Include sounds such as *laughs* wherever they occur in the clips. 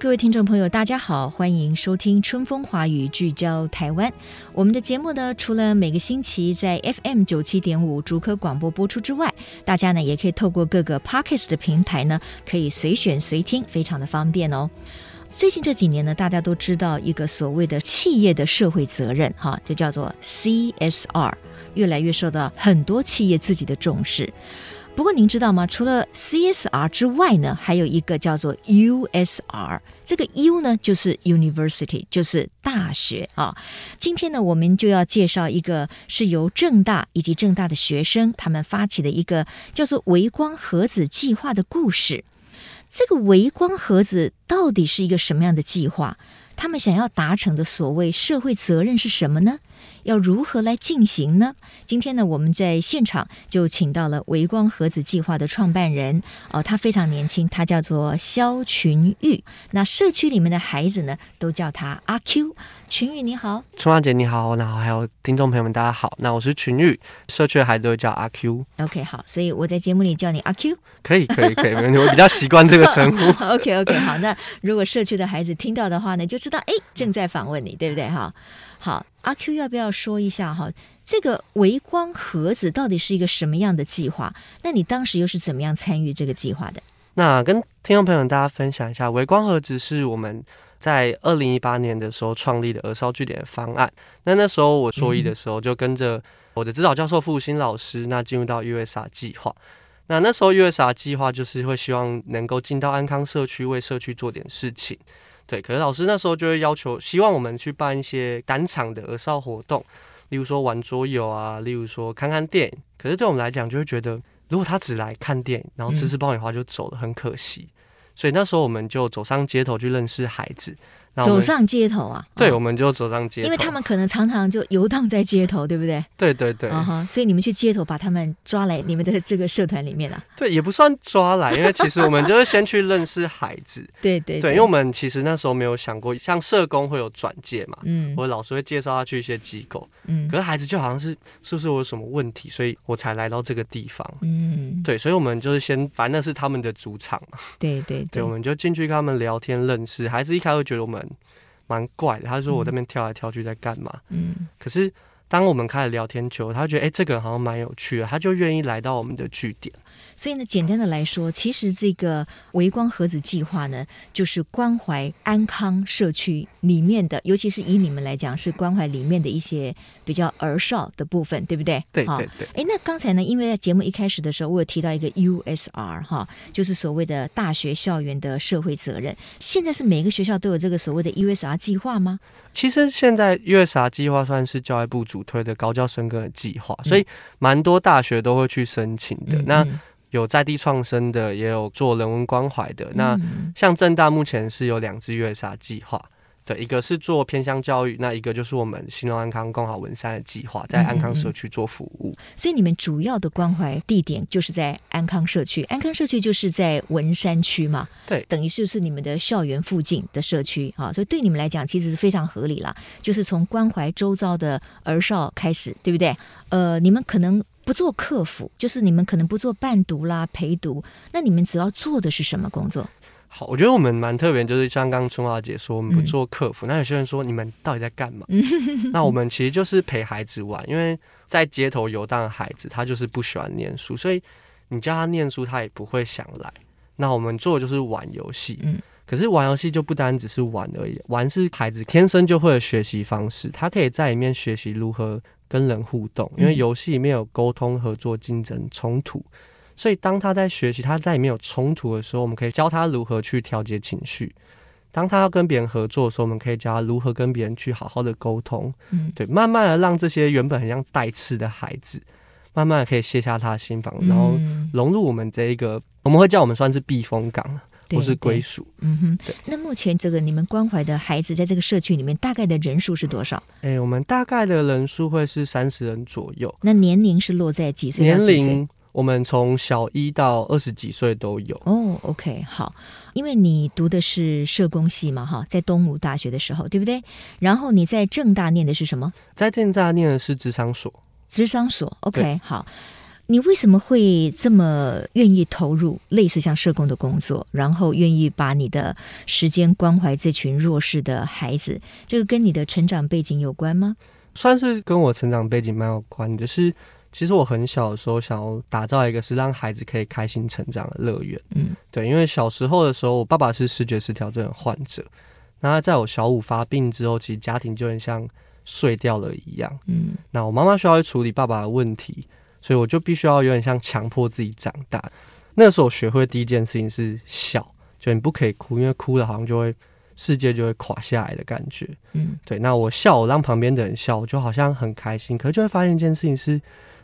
各位听众朋友，大家好，欢迎收听《春风华语》，聚焦台湾。我们的节目呢，除了每个星期在 FM 九七点五主科广播播出之外，大家呢也可以透过各个 Podcast 的平台呢，可以随选随听，非常的方便哦。最近这几年呢，大家都知道一个所谓的企业的社会责任，哈，就叫做 CSR，越来越受到很多企业自己的重视。不过您知道吗？除了 CSR 之外呢，还有一个叫做 USR，这个 U 呢就是 University，就是大学啊。今天呢，我们就要介绍一个是由正大以及正大的学生他们发起的一个叫做“微光盒子计划”的故事。这个微光盒子到底是一个什么样的计划？他们想要达成的所谓社会责任是什么呢？要如何来进行呢？今天呢，我们在现场就请到了微光盒子计划的创办人哦，他非常年轻，他叫做肖群玉。那社区里面的孩子呢，都叫他阿 Q。群玉你好，春花姐你好，然后还有听众朋友们大家好。那我是群玉，社区的孩子都叫阿 Q。OK，好，所以我在节目里叫你阿 Q，可以，可以，可以，没问题。我比较习惯这个称呼。*laughs* OK，OK，好。那如果社区的孩子听到的话呢，就知道哎，正在访问你，对不对？哈。好，阿 Q 要不要说一下哈？这个微光盒子到底是一个什么样的计划？那你当时又是怎么样参与这个计划的？那跟听众朋友大家分享一下，微光盒子是我们在二零一八年的时候创立的儿少据点的方案。那那时候我硕一的时候，就跟着我的指导教授傅新老师，那进入到 USR 计划。那那时候 USR 计划就是会希望能够进到安康社区，为社区做点事情。对，可是老师那时候就会要求，希望我们去办一些单场的儿少活动，例如说玩桌游啊，例如说看看电影。可是对我们来讲，就会觉得，如果他只来看电影，然后吃吃爆米花就走了，很可惜。所以那时候我们就走上街头去认识孩子。走上街头啊！对，我们就走上街头，因为他们可能常常就游荡在街头，对不对？对对对。Uh -huh, 所以你们去街头把他们抓来你们的这个社团里面啊？对，也不算抓来，因为其实我们就是先去认识孩子。*laughs* 对，对对。对，因为我们其实那时候没有想过，像社工会有转介嘛，嗯，我老师会介绍他去一些机构，嗯。可是孩子就好像是是不是我有什么问题，所以我才来到这个地方。嗯，对，所以我们就是先，反正那是他们的主场嘛。对对对，对，我们就进去跟他们聊天认识。孩子一开始会觉得我们。蛮怪的，他说我这边跳来跳去在干嘛？嗯，可是当我们开始聊天球，他觉得哎、欸，这个好像蛮有趣的，他就愿意来到我们的据点。所以呢，简单的来说，其实这个微光盒子计划呢，就是关怀安康社区里面的，尤其是以你们来讲，是关怀里面的一些比较儿少的部分，对不对？对对对。哎，那刚才呢，因为在节目一开始的时候，我有提到一个 USR 哈，就是所谓的大学校园的社会责任。现在是每个学校都有这个所谓的 USR 计划吗？其实现在 USR 计划算是教育部主推的高教深耕的计划，所以蛮多大学都会去申请的。嗯、那有在地创生的，也有做人文关怀的。那像正大目前是有两支 USR 计划，对，一个是做偏向教育，那一个就是我们新农安康共好文山的计划，在安康社区做服务。所以你们主要的关怀地点就是在安康社区，安康社区就是在文山区嘛？对，等于就是你们的校园附近的社区啊，所以对你们来讲其实是非常合理啦，就是从关怀周遭的儿少开始，对不对？呃，你们可能。不做客服，就是你们可能不做伴读啦、陪读，那你们主要做的是什么工作？好，我觉得我们蛮特别，就是像刚刚春华姐说，我们不做客服、嗯。那有些人说，你们到底在干嘛？*laughs* 那我们其实就是陪孩子玩，因为在街头游荡的孩子，他就是不喜欢念书，所以你叫他念书，他也不会想来。那我们做的就是玩游戏，嗯，可是玩游戏就不单只是玩而已，玩是孩子天生就会的学习方式，他可以在里面学习如何。跟人互动，因为游戏里面有沟通、合作、竞争、冲突，所以当他在学习，他在里面有冲突的时候，我们可以教他如何去调节情绪；当他要跟别人合作的时候，我们可以教他如何跟别人去好好的沟通。嗯，对，慢慢的让这些原本很像带刺的孩子，慢慢的可以卸下他的心防，然后融入我们这一个，我们会叫我们算是避风港。不是归属，嗯哼。对，那目前这个你们关怀的孩子，在这个社区里面，大概的人数是多少？哎、欸，我们大概的人数会是三十人左右。那年龄是落在几岁？年龄我们从小一到二十几岁都有。哦，OK，好。因为你读的是社工系嘛，哈，在东吴大学的时候，对不对？然后你在正大念的是什么？在正大念的是职商所。职商所，OK，好。你为什么会这么愿意投入类似像社工的工作，然后愿意把你的时间关怀这群弱势的孩子？这个跟你的成长背景有关吗？算是跟我成长背景蛮有关的。就是其实我很小的时候想要打造一个是让孩子可以开心成长的乐园。嗯，对，因为小时候的时候，我爸爸是视觉失调症的患者，那在我小五发病之后，其实家庭就很像碎掉了一样。嗯，那我妈妈需要去处理爸爸的问题。所以我就必须要有点像强迫自己长大。那时候我学会第一件事情是笑，就你不可以哭，因为哭了好像就会世界就会垮下来的感觉。嗯，对。那我笑，我让旁边的人笑，我就好像很开心。可是就会发现一件事情是，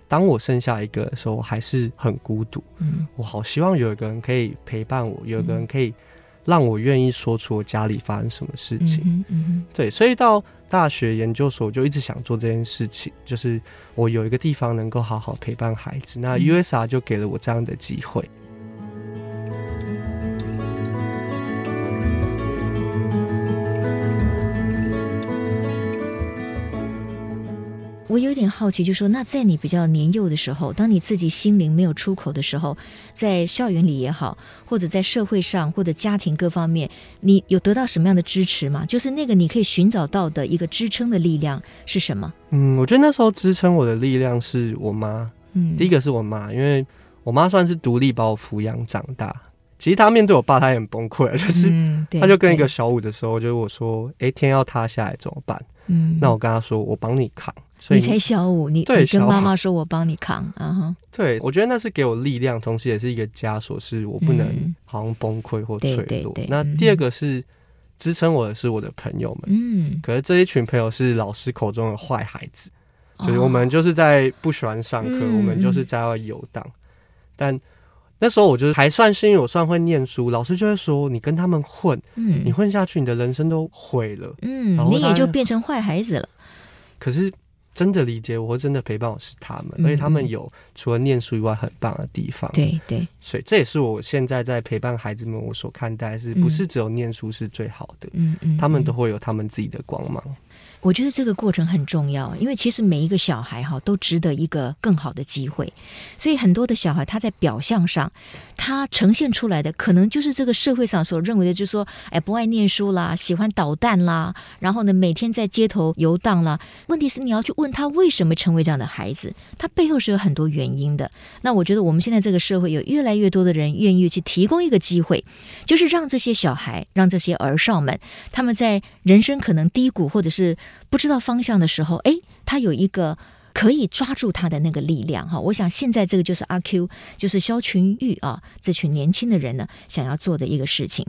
当我剩下一个的时候，我还是很孤独。嗯，我好希望有一个人可以陪伴我，有一个人可以让我愿意说出我家里发生什么事情。嗯嗯，对。所以到大学研究所就一直想做这件事情，就是我有一个地方能够好好陪伴孩子，那 USA 就给了我这样的机会。我有点好奇，就是说，那在你比较年幼的时候，当你自己心灵没有出口的时候，在校园里也好，或者在社会上，或者家庭各方面，你有得到什么样的支持吗？就是那个你可以寻找到的一个支撑的力量是什么？嗯，我觉得那时候支撑我的力量是我妈。嗯，第一个是我妈，因为我妈算是独立把我抚养长大。其实她面对我爸，她也很崩溃，就是 *laughs* 她就跟一个小五的时候，就是我说：“哎，天要塌下来怎么办？”嗯，那我跟她说：“我帮你扛。”所以你才小五，你对你跟妈妈说：“我帮你扛。”啊哈，*laughs* 对，我觉得那是给我力量，同时也是一个枷锁，是我不能好像崩溃或脆弱。嗯、对对对，那第二个是支撑我的是我的朋友们，嗯，可是这一群朋友是老师口中的坏孩子，哦、就是我们就是在不喜欢上课，嗯、我们就是在外游荡。但那时候我觉得还算幸运，我算会念书，老师就会说：“你跟他们混，嗯，你混下去，你的人生都毁了。”嗯，然后你也就变成坏孩子了。可是。真的理解我，或真的陪伴我是他们，嗯、而且他们有除了念书以外很棒的地方。对对，所以这也是我现在在陪伴孩子们，我所看待是不是只有念书是最好的？嗯嗯，他们都会有他们自己的光芒。我觉得这个过程很重要，因为其实每一个小孩哈都值得一个更好的机会，所以很多的小孩他在表象上，他呈现出来的可能就是这个社会上所认为的，就是说，哎，不爱念书啦，喜欢捣蛋啦，然后呢，每天在街头游荡啦。问题是你要去问他为什么成为这样的孩子，他背后是有很多原因的。那我觉得我们现在这个社会有越来越多的人愿意去提供一个机会，就是让这些小孩，让这些儿少们，他们在人生可能低谷或者是不知道方向的时候，诶，他有一个可以抓住他的那个力量哈。我想现在这个就是阿 Q，就是肖群玉啊，这群年轻的人呢，想要做的一个事情。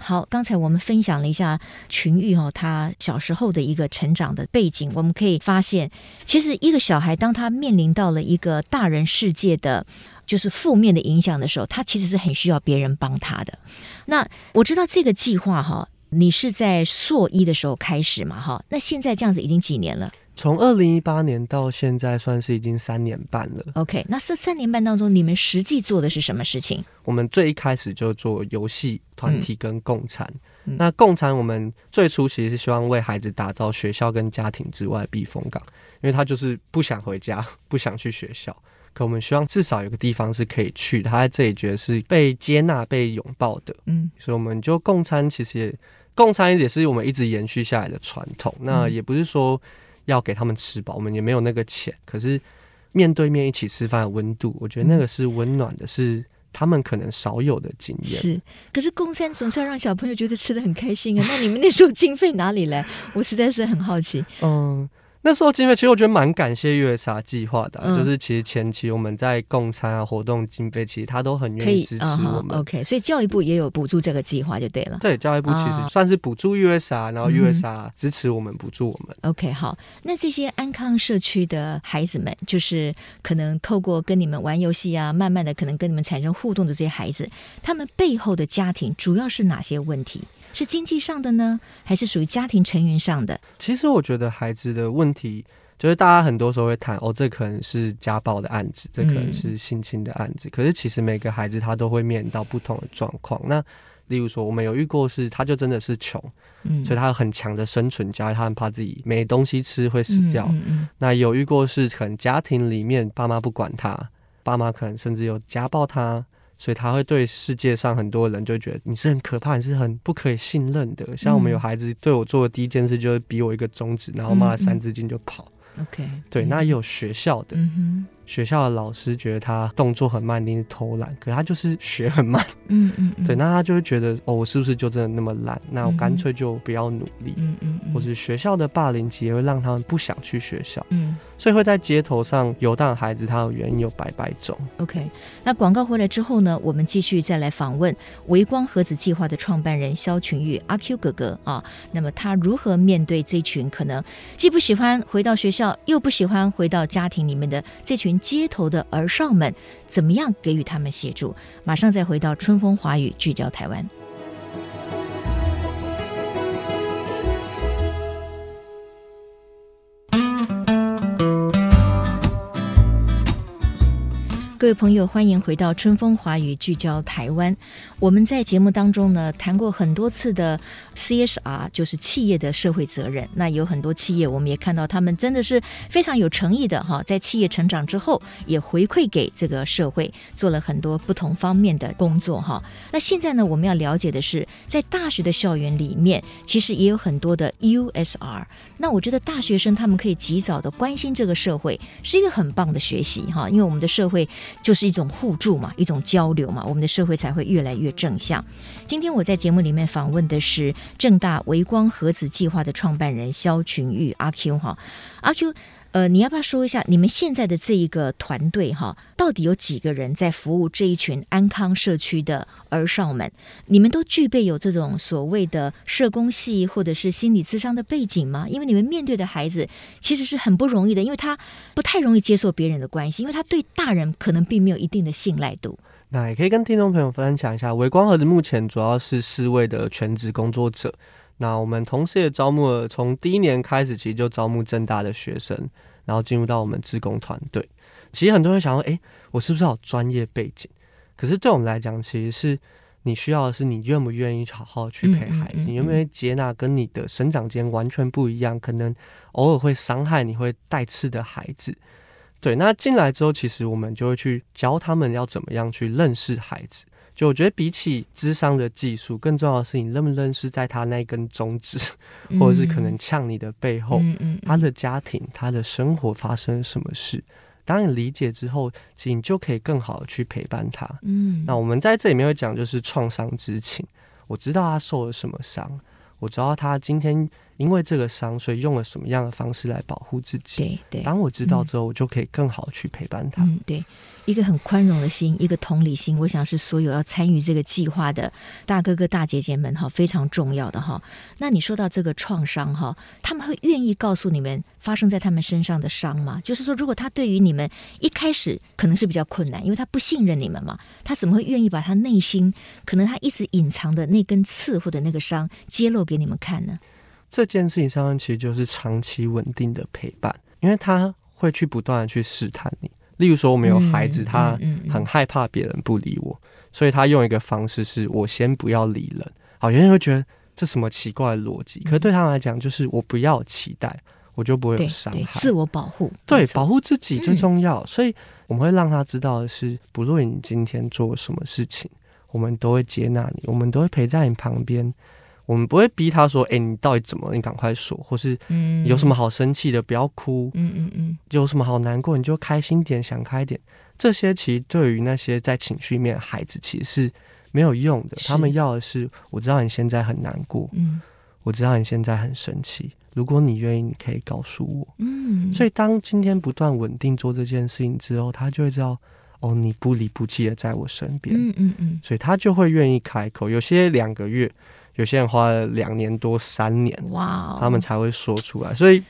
好，刚才我们分享了一下群玉哈，他小时候的一个成长的背景，我们可以发现，其实一个小孩当他面临到了一个大人世界的就是负面的影响的时候，他其实是很需要别人帮他的。那我知道这个计划哈。你是在硕一的时候开始嘛？哈，那现在这样子已经几年了？从二零一八年到现在，算是已经三年半了。OK，那这三年半当中，你们实际做的是什么事情？我们最一开始就做游戏团体跟共餐。嗯、那共餐，我们最初其实是希望为孩子打造学校跟家庭之外的避风港，因为他就是不想回家，不想去学校。可我们希望至少有个地方是可以去，他在这里觉得是被接纳、被拥抱的。嗯，所以我们就共餐，其实也。共餐也是我们一直延续下来的传统。那也不是说要给他们吃饱，我们也没有那个钱。可是面对面一起吃饭的温度，我觉得那个是温暖的，是他们可能少有的经验。是，可是共餐总是要让小朋友觉得吃的很开心啊。那你们那时候经费哪里来？我实在是很好奇。嗯。那时候经费其实我觉得蛮感谢 USR 计划的、啊，嗯、就是其实前期我们在共餐啊活动经费，其实他都很愿意支持我们。嗯、OK，所以教育部也有补助这个计划就对了。对，教育部其实算是补助 USR，、嗯、然后 USR 支持我们补助我们。OK，好，那这些安康社区的孩子们，就是可能透过跟你们玩游戏啊，慢慢的可能跟你们产生互动的这些孩子，他们背后的家庭主要是哪些问题？是经济上的呢，还是属于家庭成员上的？其实我觉得孩子的问题，就是大家很多时候会谈哦，这可能是家暴的案子，这可能是性侵的案子。嗯、可是其实每个孩子他都会面临到不同的状况。那例如说，我们有遇过是，他就真的是穷，嗯，所以他有很强的生存焦虑，他很怕自己没东西吃会死掉。嗯嗯嗯、那有遇过是，可能家庭里面爸妈不管他，爸妈可能甚至有家暴他。所以他会对世界上很多人就觉得你是很可怕，你是很不可以信任的。像我们有孩子对我做的第一件事就是比我一个中指，然后骂了三字经就跑。OK，对，那也有学校的。学校的老师觉得他动作很慢，一定是偷懒，可他就是学很慢。嗯嗯，嗯对，那他就会觉得哦，我是不是就真的那么懒？那我干脆就不要努力。嗯嗯，或是学校的霸凌，其实会让他们不想去学校。嗯，所以会在街头上游荡的孩子，他的原因有百百种。OK，那广告回来之后呢，我们继续再来访问微光盒子计划的创办人肖群玉阿 Q 哥哥啊。那么他如何面对这群可能既不喜欢回到学校，又不喜欢回到家庭里面的这群？街头的儿少们，怎么样给予他们协助？马上再回到春风华语，聚焦台湾。各位朋友，欢迎回到春风华语，聚焦台湾。我们在节目当中呢，谈过很多次的 CSR，就是企业的社会责任。那有很多企业，我们也看到他们真的是非常有诚意的哈，在企业成长之后，也回馈给这个社会，做了很多不同方面的工作哈。那现在呢，我们要了解的是，在大学的校园里面，其实也有很多的 USR。那我觉得大学生他们可以及早的关心这个社会，是一个很棒的学习哈，因为我们的社会。就是一种互助嘛，一种交流嘛，我们的社会才会越来越正向。今天我在节目里面访问的是正大微光盒子计划的创办人肖群玉阿 Q 哈，阿 Q。呃，你要不要说一下你们现在的这一个团队哈，到底有几个人在服务这一群安康社区的儿少们？你们都具备有这种所谓的社工系或者是心理咨商的背景吗？因为你们面对的孩子其实是很不容易的，因为他不太容易接受别人的关系，因为他对大人可能并没有一定的信赖度。那也可以跟听众朋友分享一下，微光和的目前主要是四位的全职工作者。那我们同时也招募了，从第一年开始，其实就招募正大的学生，然后进入到我们志工团队。其实很多人想说，诶，我是不是有专业背景？可是对我们来讲，其实是你需要的是你愿不愿意好好去陪孩子，你愿不愿意接纳跟你的生长间完全不一样，可能偶尔会伤害你会带刺的孩子。对，那进来之后，其实我们就会去教他们要怎么样去认识孩子。就我觉得，比起智商的技术，更重要的是你认不认识在他那根中指，*laughs* 或者是可能呛你的背后，他的家庭、他的生活发生了什么事。当你理解之后，其实你就可以更好的去陪伴他。嗯，那我们在这里面会讲，就是创伤之情。我知道他受了什么伤，我知道他今天。因为这个伤，所以用了什么样的方式来保护自己？对对。当我知道之后，我就可以更好去陪伴他。嗯，对，一个很宽容的心，一个同理心，我想是所有要参与这个计划的大哥哥大姐姐们哈，非常重要的哈。那你说到这个创伤哈，他们会愿意告诉你们发生在他们身上的伤吗？就是说，如果他对于你们一开始可能是比较困难，因为他不信任你们嘛，他怎么会愿意把他内心可能他一直隐藏的那根刺或者那个伤揭露给你们看呢？这件事情上其实就是长期稳定的陪伴，因为他会去不断的去试探你。例如说，我们有孩子，他很害怕别人不理我，所以他用一个方式是我先不要理人。好，有人会觉得这什么奇怪的逻辑，可是对他来讲，就是我不要期待，我就不会有伤害。自我保护，对，保护自己最重要。所以我们会让他知道的是，不论你今天做什么事情，我们都会接纳你，我们都会陪在你旁边。我们不会逼他说：“哎、欸，你到底怎么？你赶快说，或是有什么好生气的，不要哭。嗯嗯嗯，有什么好难过，你就开心点，想开点。这些其实对于那些在情绪面的孩子，其实是没有用的。他们要的是，我知道你现在很难过，嗯，我知道你现在很生气，如果你愿意，你可以告诉我。嗯，所以当今天不断稳定做这件事情之后，他就会知道，哦，你不离不弃的在我身边。嗯嗯嗯，所以他就会愿意开口。有些两个月，有些人花了两年多、三年，哇、哦，他们才会说出来。所以。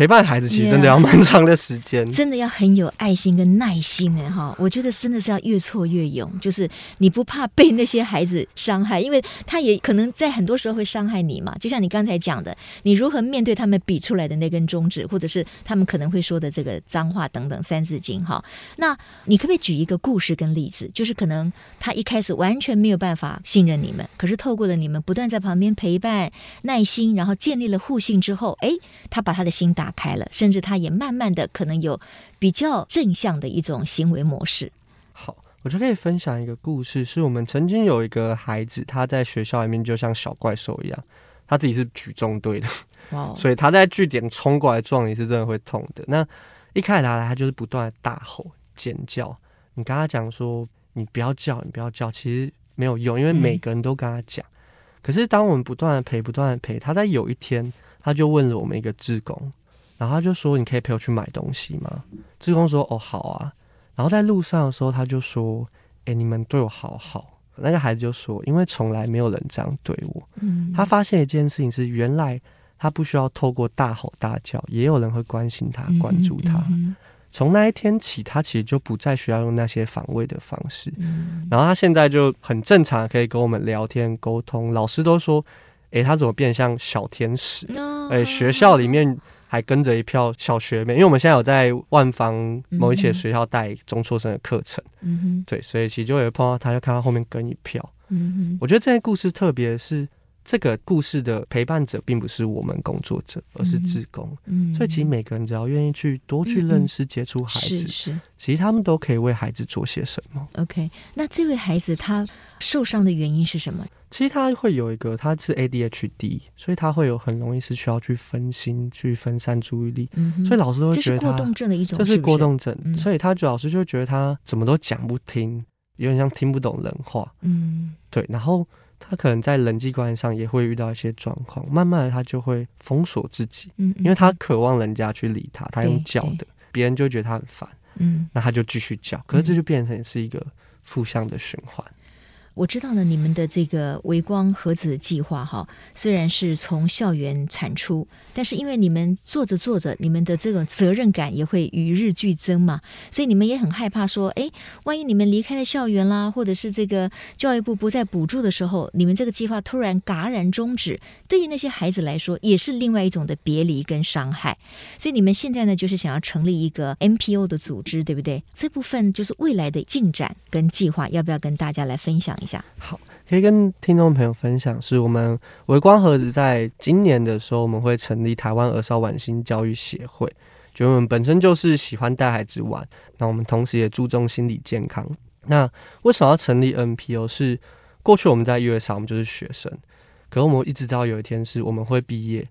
陪伴孩子其实真的要蛮长的时间，yeah, 真的要很有爱心跟耐心哎哈！我觉得真的是要越挫越勇，就是你不怕被那些孩子伤害，因为他也可能在很多时候会伤害你嘛。就像你刚才讲的，你如何面对他们比出来的那根中指，或者是他们可能会说的这个脏话等等三字经哈？那你可不可以举一个故事跟例子？就是可能他一开始完全没有办法信任你们，可是透过了你们不断在旁边陪伴、耐心，然后建立了互信之后，哎，他把他的心打开了，甚至他也慢慢的可能有比较正向的一种行为模式。好，我就可以分享一个故事，是我们曾经有一个孩子，他在学校里面就像小怪兽一样，他自己是举重队的，哇，Wow. 所以他在据点冲过来撞你是真的会痛的。那一开始他来，他就是不断的大吼尖叫，你跟他讲说你不要叫，你不要叫，其实没有用，因为每个人都跟他讲。嗯、可是当我们不断的陪，不断的陪，他在有一天，他就问了我们一个志工。然后他就说：“你可以陪我去买东西吗？”志工说：“哦，好啊。”然后在路上的时候，他就说：“哎，你们对我好好。”那个孩子就说：“因为从来没有人这样对我。”嗯，他发现一件事情是，原来他不需要透过大吼大叫，也有人会关心他、关注他。从那一天起，他其实就不再需要用那些防卫的方式。然后他现在就很正常，可以跟我们聊天沟通。老师都说：“哎，他怎么变像小天使？”哎，学校里面。还跟着一票小学妹，因为我们现在有在万方某一些学校带中辍生的课程，嗯哼，对，所以其实就会碰到他，就看到后面跟一票，嗯哼，我觉得这些故事特别是这个故事的陪伴者并不是我们工作者，而是志工，嗯，所以其实每个人只要愿意去多去认识、接触孩子，是是，其实他们都可以为孩子做些什么。OK，那这位孩子他受伤的原因是什么？其实他会有一个，他是 ADHD，所以他会有很容易是需要去分心、去分散注意力，嗯、所以老师都会觉得他这是过动症的一种，这是过动症，所以他老师就觉得他怎么都讲不听，有点像听不懂人话，嗯，对，然后他可能在人际关系上也会遇到一些状况，慢慢的他就会封锁自己，嗯，因为他渴望人家去理他，他用叫的，别人就觉得他很烦，嗯，那他就继续叫，可是这就变成是一个负向的循环。我知道呢，你们的这个微光盒子计划哈，虽然是从校园产出，但是因为你们做着做着，你们的这种责任感也会与日俱增嘛，所以你们也很害怕说，哎，万一你们离开了校园啦，或者是这个教育部不再补助的时候，你们这个计划突然戛然终止，对于那些孩子来说，也是另外一种的别离跟伤害。所以你们现在呢，就是想要成立一个 NPO 的组织，对不对？这部分就是未来的进展跟计划，要不要跟大家来分享一下？好，可以跟听众朋友分享，是我们微光盒子在今年的时候，我们会成立台湾儿少晚星教育协会。就我们本身就是喜欢带孩子玩，那我们同时也注重心理健康。那为什么要成立 NPO？是过去我们在月上，我们就是学生，可是我们一直到有一天是我们会毕业，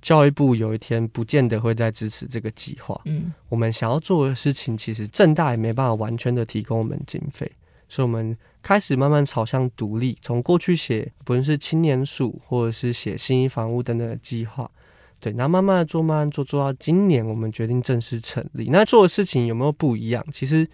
教育部有一天不见得会再支持这个计划。嗯，我们想要做的事情，其实正大也没办法完全的提供我们经费。所以，我们开始慢慢朝向独立。从过去写，不论是青年署，或者是写新一房屋等等的计划，对，那慢慢的做，慢慢做，做到今年，我们决定正式成立。那做的事情有没有不一样？其实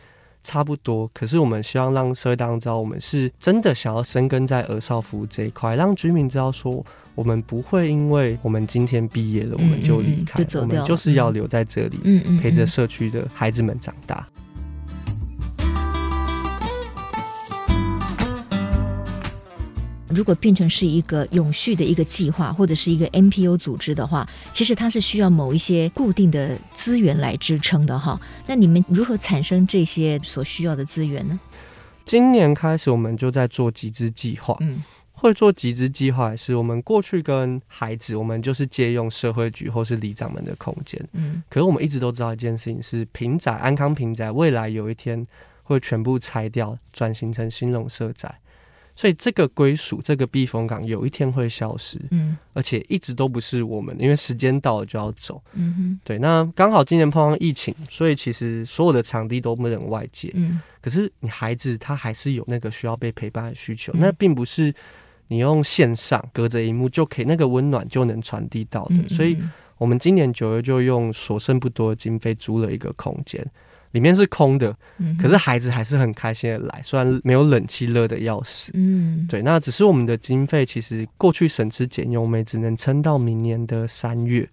差不多。可是，我们希望让社会大众知道，我们是真的想要深耕在儿少服务这一块，让居民知道说，我们不会因为我们今天毕业了，我们就离开，嗯嗯就我们就是要留在这里，陪着社区的孩子们长大。如果变成是一个永续的一个计划，或者是一个 NPO 组织的话，其实它是需要某一些固定的资源来支撑的哈。那你们如何产生这些所需要的资源呢？今年开始，我们就在做集资计划。嗯，会做集资计划是我们过去跟孩子，我们就是借用社会局或是里长们的空间。嗯，可是我们一直都知道一件事情是，平宅安康平宅未来有一天会全部拆掉，转型成兴隆社宅。所以这个归属，这个避风港，有一天会消失，嗯，而且一直都不是我们，因为时间到了就要走，嗯哼，对。那刚好今年碰上疫情，所以其实所有的场地都不能外借，嗯。可是你孩子他还是有那个需要被陪伴的需求，嗯、那并不是你用线上隔着荧幕就可以，那个温暖就能传递到的。嗯嗯嗯，所以，我们今年九月就用所剩不多的经费租了一个空间，里面是空的，可是孩子还是很开心的来，虽然没有冷气，热的要死。嗯，对，那只是我们的经费其实过去省吃俭用，我们只能撑到明年的三月。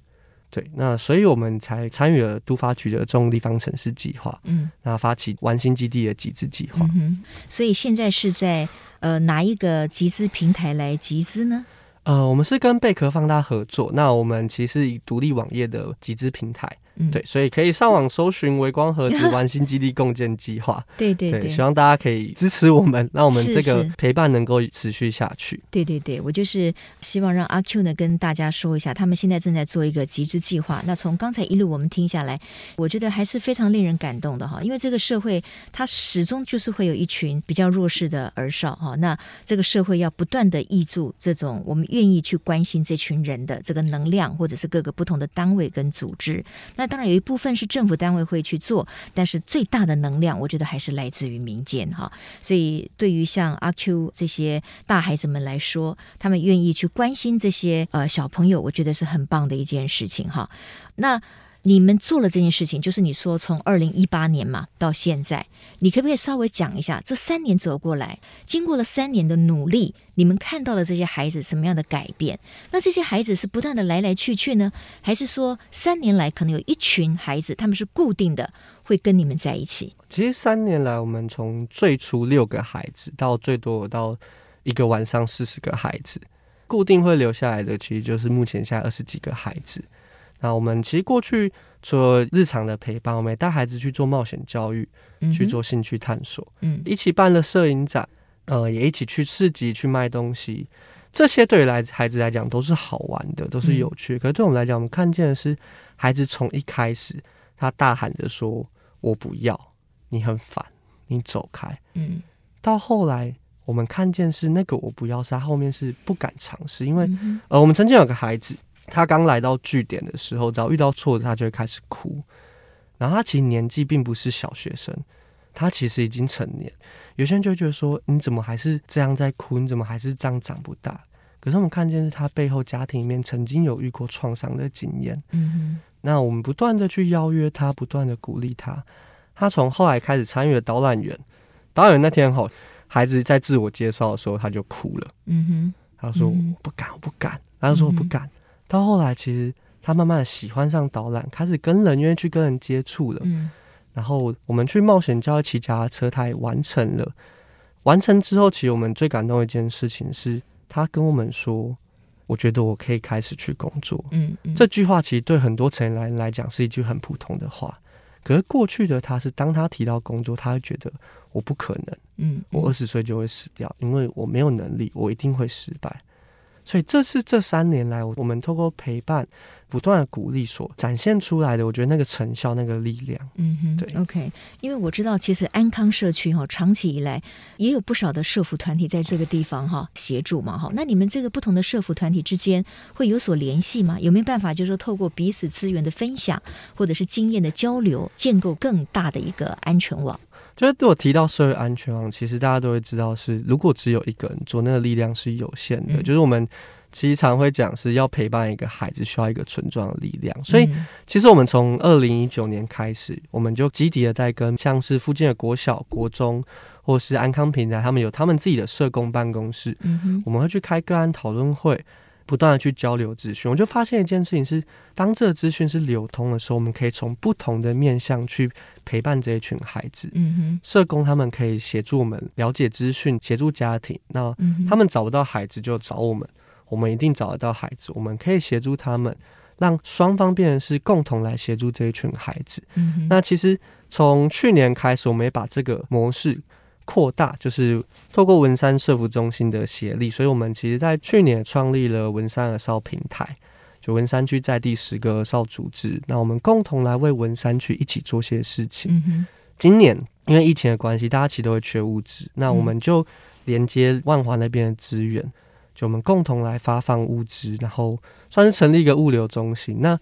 对，那所以我们才参与了都发局的重力方城市计划，嗯，那发起完新基地的集资计划。嗯，所以现在是在呃哪一个集资平台来集资呢？呃，我们是跟贝壳放大合作，那我们其实以独立网页的集资平台。嗯、对，所以可以上网搜寻“微光盒子 *laughs* 玩心基地共建计划”。对对对，希望大家可以支持我们，让我们这个陪伴能够持续下去。对对对，我就是希望让阿 Q 呢跟大家说一下，他们现在正在做一个集资计划。那从刚才一路我们听下来，我觉得还是非常令人感动的哈，因为这个社会它始终就是会有一群比较弱势的儿少哈。那这个社会要不断的挹注这种我们愿意去关心这群人的这个能量，或者是各个不同的单位跟组织。那当然有一部分是政府单位会去做，但是最大的能量，我觉得还是来自于民间哈。所以对于像阿 Q 这些大孩子们来说，他们愿意去关心这些呃小朋友，我觉得是很棒的一件事情哈。那。你们做了这件事情，就是你说从二零一八年嘛到现在，你可不可以稍微讲一下这三年走过来，经过了三年的努力，你们看到了这些孩子什么样的改变？那这些孩子是不断的来来去去呢，还是说三年来可能有一群孩子他们是固定的会跟你们在一起？其实三年来，我们从最初六个孩子到最多到一个晚上四十个孩子，固定会留下来的，其实就是目前现在二十几个孩子。那我们其实过去除了日常的陪伴，我们也带孩子去做冒险教育，嗯、去做兴趣探索，嗯，一起办了摄影展，呃，也一起去市集去卖东西。这些对于来孩子来讲都是好玩的，都是有趣。嗯、可是对我们来讲，我们看见的是孩子从一开始他大喊着说“我不要”，你很烦，你走开，嗯，到后来我们看见是那个“我不要”是他后面是不敢尝试，因为、嗯、呃，我们曾经有个孩子。他刚来到据点的时候，只要遇到挫折，他就会开始哭。然后他其实年纪并不是小学生，他其实已经成年。有些人就觉得说：“你怎么还是这样在哭？你怎么还是这样长不大？”可是我们看见是他背后家庭里面曾经有遇过创伤的经验。嗯哼。那我们不断的去邀约他，不断的鼓励他。他从后来开始参与了导览员。导览员那天后，孩子在自我介绍的时候，他就哭了。嗯哼。他说：“我不敢，我不敢。”他说：“我不敢。”到后来，其实他慢慢的喜欢上导览，开始跟人愿意去跟人接触了。嗯，然后我们去冒险教骑脚踏车，他也完成了。完成之后，其实我们最感动的一件事情是，他跟我们说：“我觉得我可以开始去工作。”嗯，嗯，这句话其实对很多成年人来讲是一句很普通的话。可是过去的他是，当他提到工作，他会觉得我不可能。嗯，我二十岁就会死掉，因为我没有能力，我一定会失败。所以这是这三年来，我们透过陪伴、不断的鼓励所展现出来的，我觉得那个成效、那个力量。嗯哼，对，OK。因为我知道，其实安康社区哈，长期以来也有不少的社服团体在这个地方哈协助嘛哈。那你们这个不同的社服团体之间会有所联系吗？有没有办法，就是说透过彼此资源的分享，或者是经验的交流，建构更大的一个安全网？就是如果提到社会安全网，其实大家都会知道是，如果只有一个人做，那个力量是有限的。嗯、就是我们其实常会讲是要陪伴一个孩子，需要一个村庄的力量。所以，其实我们从二零一九年开始，我们就积极的在跟像是附近的国小、国中，或是安康平台，他们有他们自己的社工办公室，嗯、哼我们会去开个案讨论会。不断的去交流资讯，我就发现一件事情是，当这个资讯是流通的时候，我们可以从不同的面向去陪伴这一群孩子。嗯哼，社工他们可以协助我们了解资讯，协助家庭。那他们找不到孩子就找我们，我们一定找得到孩子。我们可以协助他们，让双方变成是共同来协助这一群孩子。嗯哼，那其实从去年开始，我们也把这个模式。扩大就是透过文山社福中心的协力，所以我们其实在去年创立了文山儿少平台，就文山区在地十个儿少组织，那我们共同来为文山区一起做些事情。今年因为疫情的关系，大家其实都会缺物资，那我们就连接万华那边的资源，就我们共同来发放物资，然后算是成立一个物流中心。那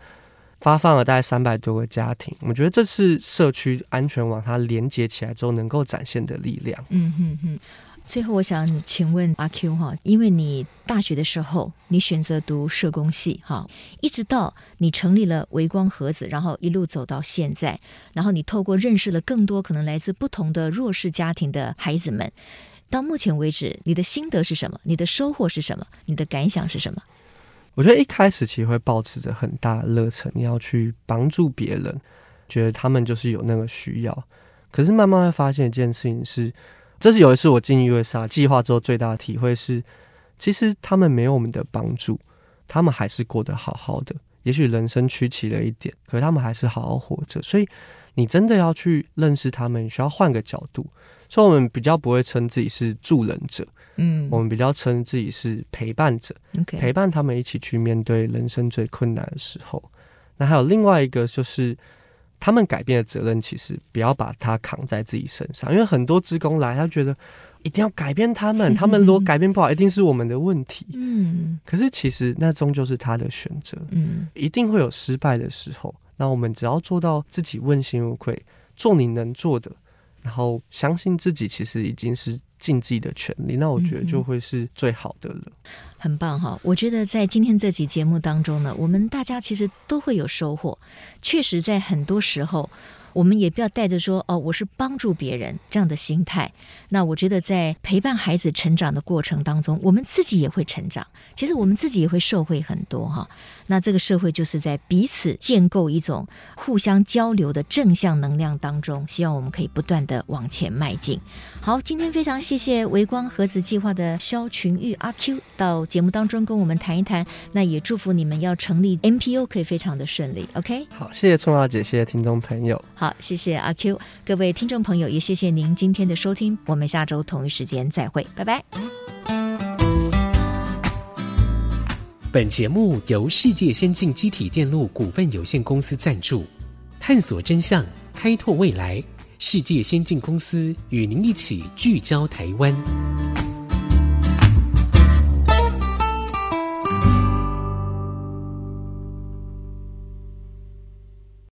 发放了大概三百多个家庭，我觉得这是社区安全网它连接起来之后能够展现的力量。嗯哼哼，最后，我想请问阿 Q 哈，因为你大学的时候你选择读社工系哈，一直到你成立了微光盒子，然后一路走到现在，然后你透过认识了更多可能来自不同的弱势家庭的孩子们，到目前为止，你的心得是什么？你的收获是什么？你的感想是什么？我觉得一开始其实会抱持着很大的热忱，你要去帮助别人，觉得他们就是有那个需要。可是慢慢会发现一件事情是。这是有一次我进 USR 计划之后最大的体会是，其实他们没有我们的帮助，他们还是过得好好的。也许人生曲奇了一点，可是他们还是好好活着。所以你真的要去认识他们，需要换个角度。所以我们比较不会称自己是助人者，嗯，我们比较称自己是陪伴者.陪伴他们一起去面对人生最困难的时候。那还有另外一个就是。他们改变的责任，其实不要把它扛在自己身上，因为很多职工来，他觉得一定要改变他们，*laughs* 他们如果改变不好，一定是我们的问题。嗯，可是其实那终究是他的选择，嗯，一定会有失败的时候。那我们只要做到自己问心无愧，做你能做的，然后相信自己，其实已经是尽自己的全力，那我觉得就会是最好的了。很棒哈！我觉得在今天这集节目当中呢，我们大家其实都会有收获。确实，在很多时候。我们也不要带着说哦，我是帮助别人这样的心态。那我觉得在陪伴孩子成长的过程当中，我们自己也会成长。其实我们自己也会受惠很多哈。那这个社会就是在彼此建构一种互相交流的正向能量当中，希望我们可以不断的往前迈进。好，今天非常谢谢微光盒子计划的肖群玉阿 Q 到节目当中跟我们谈一谈。那也祝福你们要成立 NPO 可以非常的顺利。OK，好，谢谢春华姐，谢谢听众朋友。好，谢谢阿 Q，各位听众朋友，也谢谢您今天的收听，我们下周同一时间再会，拜拜。本节目由世界先进机体电路股份有限公司赞助，探索真相，开拓未来，世界先进公司与您一起聚焦台湾。